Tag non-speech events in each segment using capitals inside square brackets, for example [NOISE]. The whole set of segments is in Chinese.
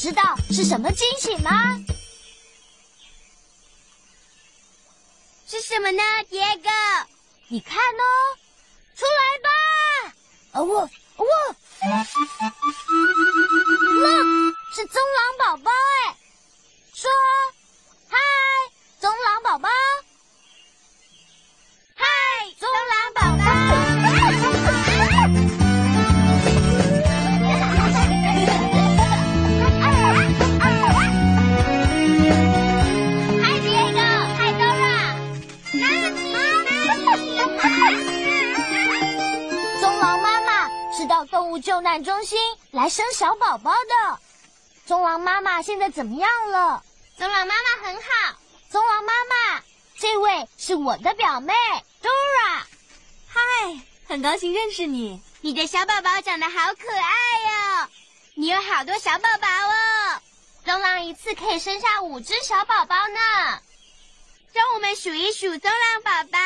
知道是什么惊喜吗？是什么呢，Diego？你看哦，出来吧！哦我我，那是棕狼宝宝哎！说嗨，棕狼宝宝，嗨，棕狼宝救难中心来生小宝宝的。棕狼妈妈现在怎么样了？棕狼妈妈很好。棕狼妈妈，这位是我的表妹 Dora。嗨，很高兴认识你。你的小宝宝长得好可爱哟、你有好多小宝宝哦。棕狼一次可以生下五只小宝宝呢。让我们数一数棕狼宝宝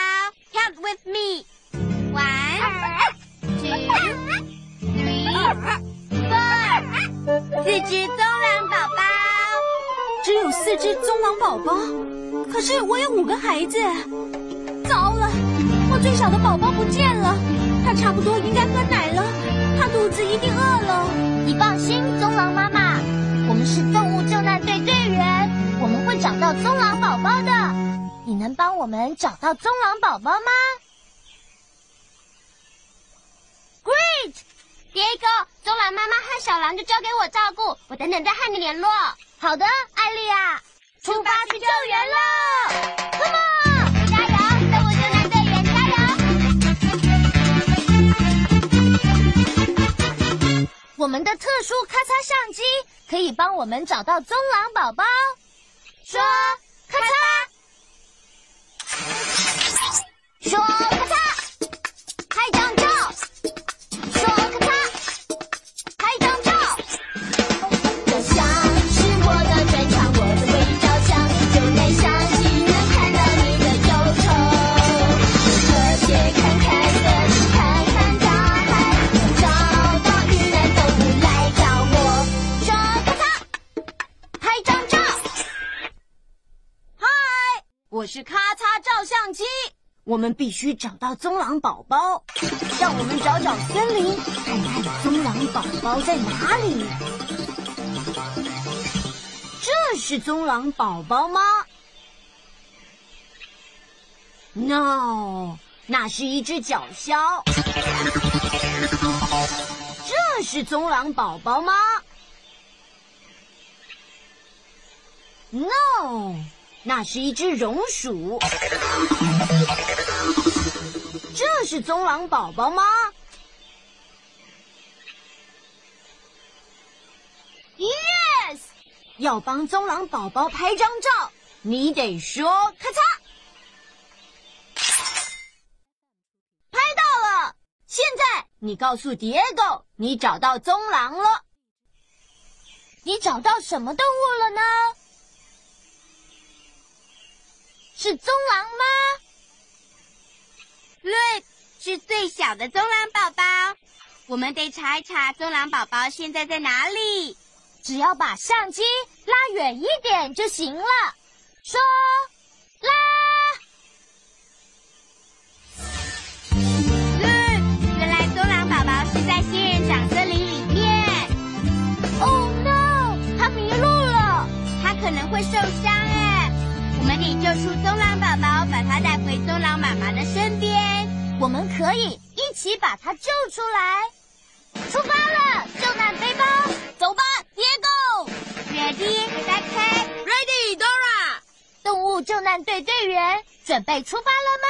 ，Count with me. 四只棕狼宝宝。只有四只棕狼宝宝，可是我有五个孩子。糟了，我最小的宝宝不见了，他差不多应该喝奶了，他肚子一定饿了。你放心，棕狼妈妈，我们是动物救难队队员，我们会找到棕狼宝宝的。你能帮我们找到棕狼宝宝吗棕狼妈妈和小狼就交给我照顾，我等等再和你联络。好的，艾丽亚，出发去救援了！Come on，加油，动物救难队员加油！我们的特殊咔嚓相机可以帮我们找到棕狼宝宝。说咔嚓，说 [LAUGHS] 我们必须找到棕狼宝宝，让我们找找森林，看看棕狼宝宝在哪里。这是棕狼宝宝吗？No，那是一只角鸮。这是棕狼宝宝吗？No，那是一只榕鼠。这是棕狼宝宝吗？Yes，要帮棕狼宝宝拍张照，你得说咔嚓。拍到了！现在你告诉 Diego，你找到棕狼了。你找到什么动物了呢？是棕狼吗？瑞是最小的棕狼宝宝，我们得查一查棕狼宝宝现在在哪里。只要把相机拉远一点就行了。说，拉。瑞，原来棕狼宝宝是在仙人掌森林里面，Oh no！它迷路了。它可能会受伤哎。我们得救出棕狼宝宝，把它带回棕狼妈妈的身边。我们可以一起把他救出来。出发了，救难背包，走吧，Diego！Ready, set, ready, Dora。动物救难队队员准备出发了吗？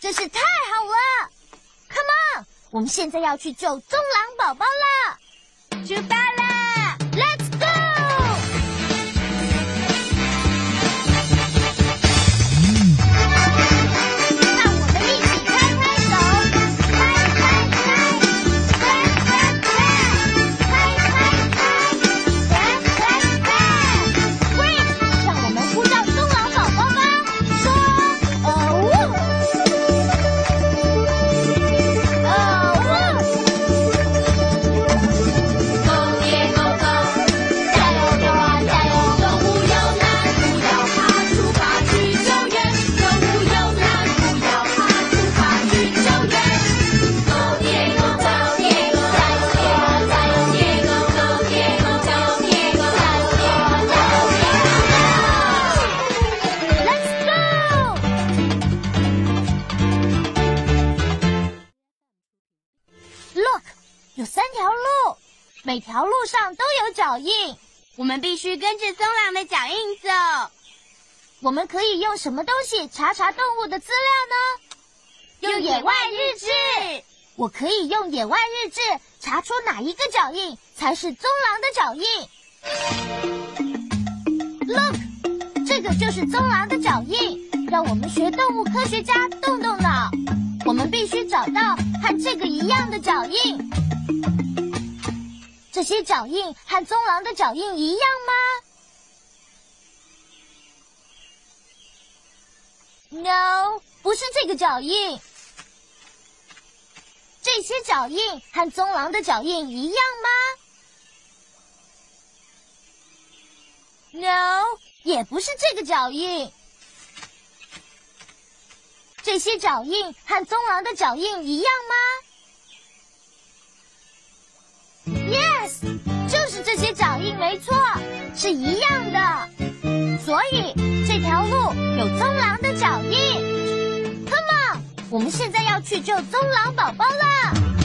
真是太好了！Come on，我们现在要去救棕狼宝宝了出发了！条路上都有脚印。我们必须跟着棕狼的脚印走。我们可以用什么东西查查动物的资料呢？用野外日志。我可以用野外日志查出哪一个脚印才是棕狼的脚印。Look，这个就是棕狼的脚印。让我们学动物科学家动动脑，我们必须找到和这个一样的脚印。这些脚印和棕狼的脚印一样吗？No，不是这个脚印。这些脚印和棕狼的脚印一样吗？No，也不是这个脚印。这些脚印和棕狼的脚印一样吗这些脚印，没错，是一样的。所以这条路有棕狼的脚印。Come on，我们现在要去救棕狼宝宝了。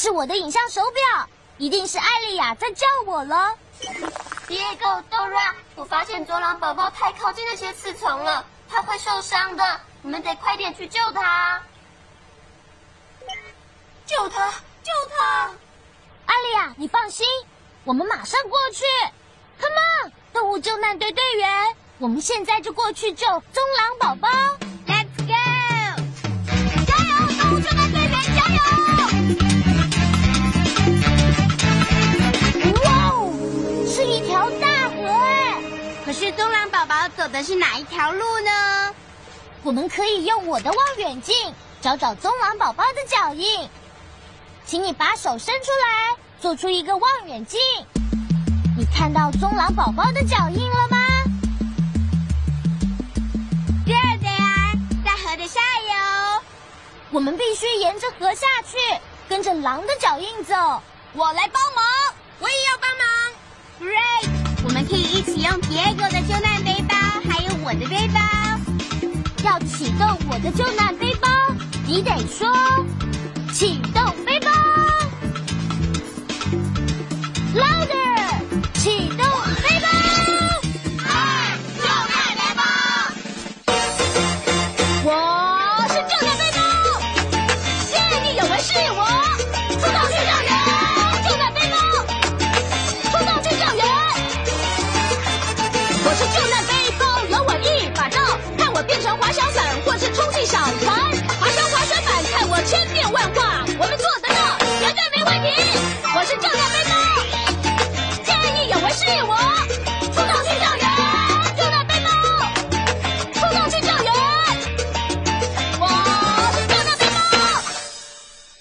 是我的影像手表，一定是艾丽亚在叫我了。Diego、Dora，我发现中狼宝宝太靠近那些刺虫了，他会受伤的。你们得快点去救他！救他，救他！艾丽亚，你放心，我们马上过去。Come on，动物救难队队员，我们现在就过去救棕狼宝宝。的是哪一条路呢？我们可以用我的望远镜找找棕狼宝宝的脚印。请你把手伸出来，做出一个望远镜。你看到棕狼宝宝的脚印了吗？对啊对啊，在河的下游。我们必须沿着河下去，跟着狼的脚印走。我来帮忙，我也要帮忙。Great，我们可以一起用 Diego 的我的背包。要启动我的救难背包，你得说启动背包，louder，我是救难背包，见义勇为是我，出动去救援，救难背包，出动去救援。我是救难背包。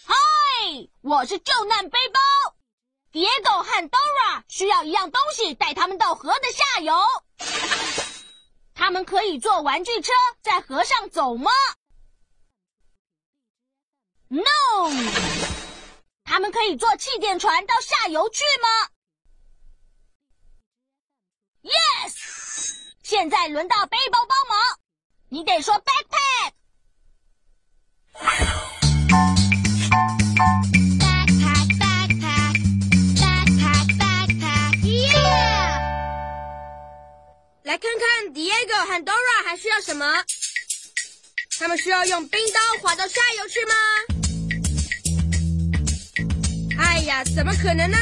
嗨，我是救难背包。Diego 和 Dora 需要一样东西带他们到河的下游。他们可以坐玩具车在河上走吗？No。他们可以坐气垫船到下游去吗？Yes。现在轮到背包帮忙，你得说 backpack。Backpack, backpack, backpack, backpack, yeah！来看看 Diego 和 Dora 还需要什么？他们需要用冰刀滑到下游去吗？哎呀，怎么可能呢？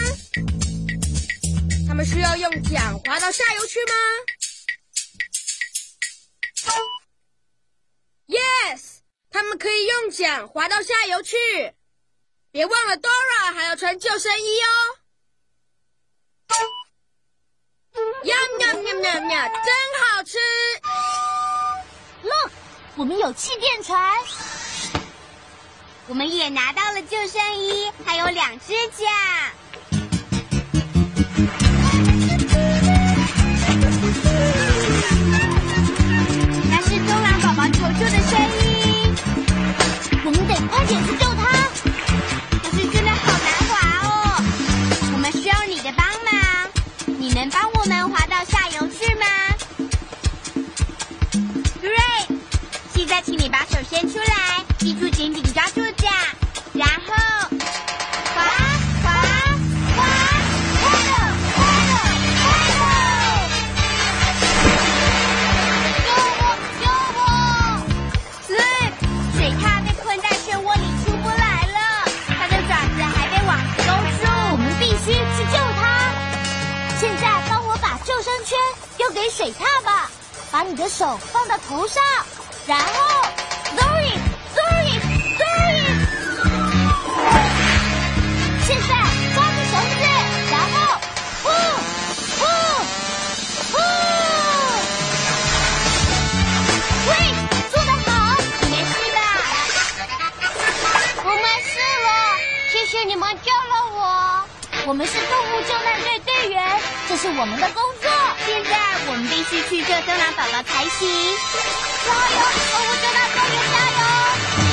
他们需要用桨划到下游去吗？Yes，他们可以用桨划到下游去。别忘了 Dora 还要穿救生衣哦。呀喵喵喵喵，真好吃！Look，我们有气垫船。我们也拿到了救生衣，还有两只桨。那是中狼宝宝求救的声音，我们得快点去救他。可是真的好难滑哦。我们需要你的帮忙，你能帮我们滑到下游去吗？Great！现在请你把手伸出来，放到头上，然后 Dory Dory Dory，现在抓住绳子，然后呼呼呼，喂，做得好，你没事吧？我没事了，谢谢你们救了我。我们是动物救难队队员，这是我们的工作。现在我们必须去救蟑螂宝宝才行。加油，我们救难队员加油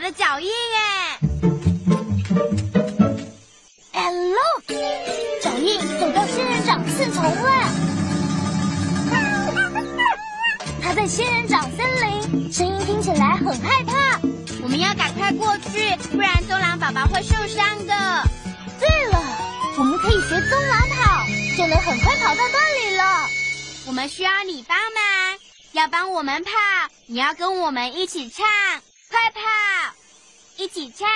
耶。And look，脚印走到仙人掌刺丛了。[LAUGHS] 它在仙人掌森林，声音听起来很害怕。我们要赶快过去，不然棕狼宝宝会受伤的。对了，我们可以学棕狼跑，就能很快跑到那里了。我们需要你帮忙，要帮我们跑，你要跟我们一起唱，一起唱，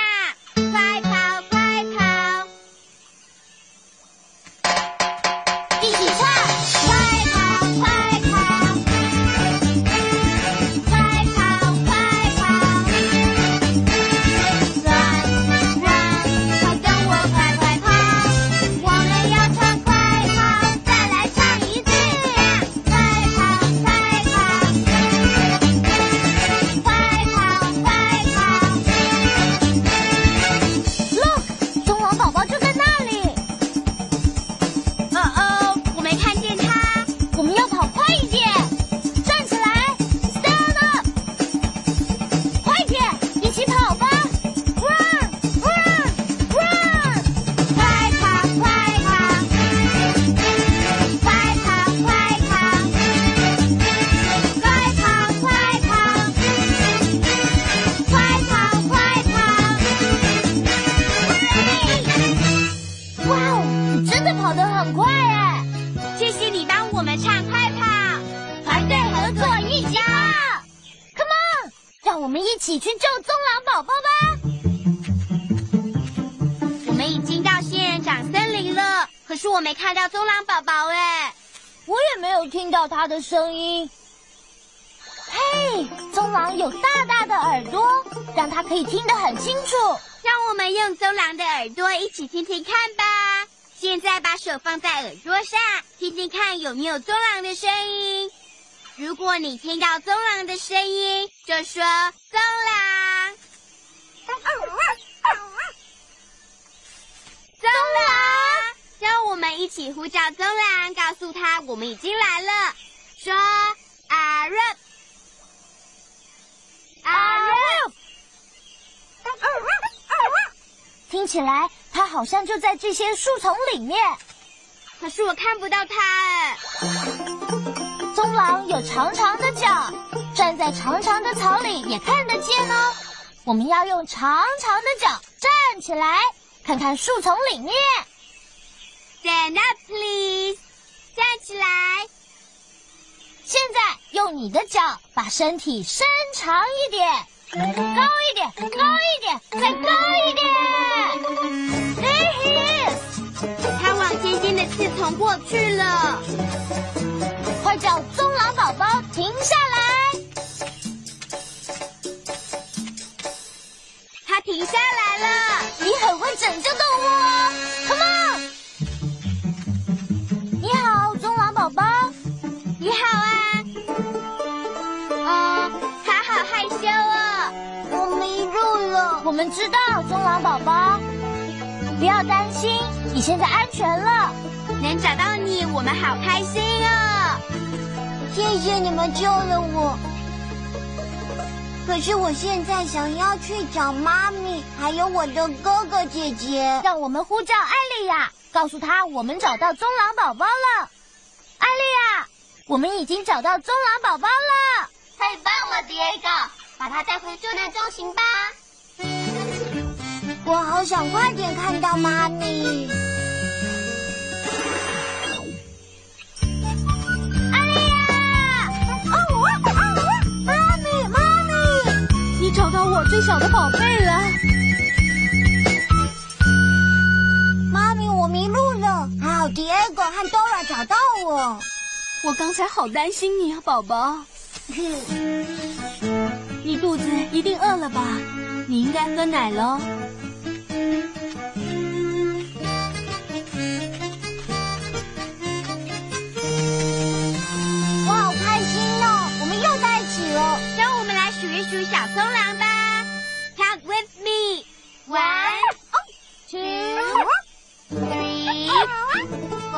到它的声音。嘿，棕狼有大大的耳朵，让它可以听得很清楚。让我们用棕狼的耳朵一起听听看吧。现在把手放在耳朵上，听听看有没有棕狼的声音。如果你听到棕狼的声音，就说棕狼，棕狼。让我们一起呼叫棕狼，告诉他我们已经来了。说阿瑞，阿瑞。听起来它好像就在这些树丛里面。可是我看不到它哎。棕狼有长长的脚，站在长长的草里也看得见哦。我们要用长长的脚站起来，看看树丛里面。Stand up, please！站起来。现在用你的脚把身体伸长一点，高一点，高一点，再高一点。There he is！它往尖尖的刺丛过去了。快叫棕狼宝宝停下来！它停下来了。你很会拯救动物哦们知道，棕狼宝宝，不要担心，你现在安全了。能找到你，我们好开心啊。谢谢你们救了我。可是我现在想要去找妈咪，还有我的哥哥姐姐。让我们呼叫艾丽亚，告诉她我们找到棕狼宝宝了。艾丽亚，我们已经找到棕狼宝宝了。太棒了，迪埃高，把它带回救援中心吧。我好想快点看到妈咪。艾丽亚！哦哦哦！妈咪，妈咪！你找到我最小的宝贝了。妈咪，我迷路了，还好 Diego 和 Dora 找到我。我刚才好担心你啊，宝宝。你肚子一定饿了吧？你应该喝奶喽。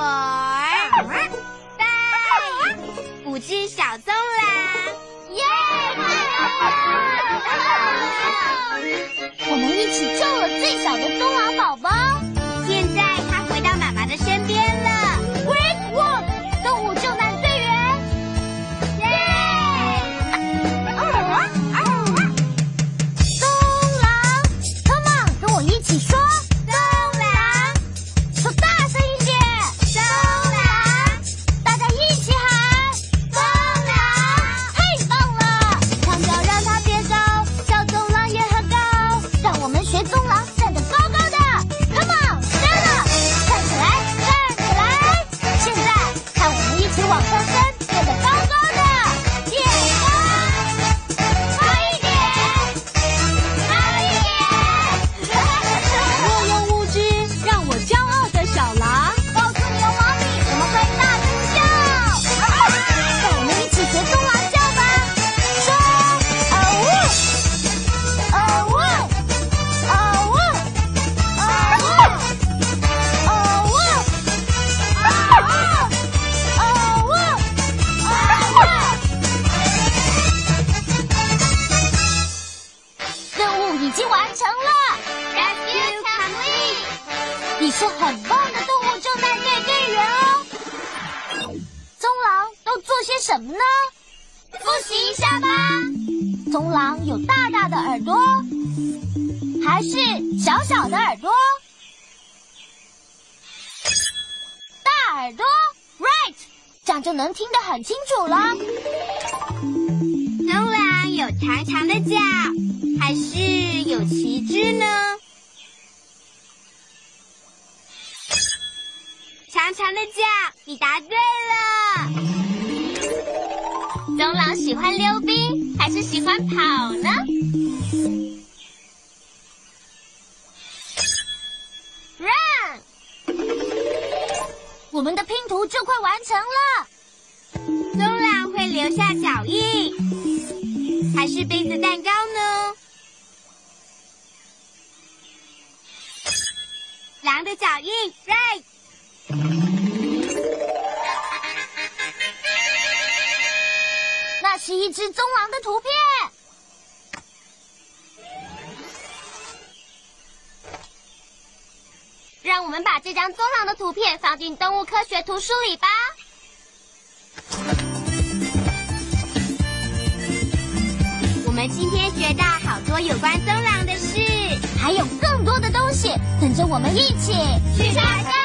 哦拜五只小棕狼。耶！我们一起救了最小的棕狼宝宝。长长的脚，还是有旗帜呢？长长的脚，你答对了。棕狼喜欢溜冰，还是喜欢跑呢我们的拼图就快完成了。棕狼会留下脚印，还是杯子蛋糕呢？狼的脚印，right。那是一只棕狼的图片。让我们把这张棕狼的图片放进动物科学图书里吧。今天学到好多有关棕狼的事，还有更多的东西等着我们一起去参观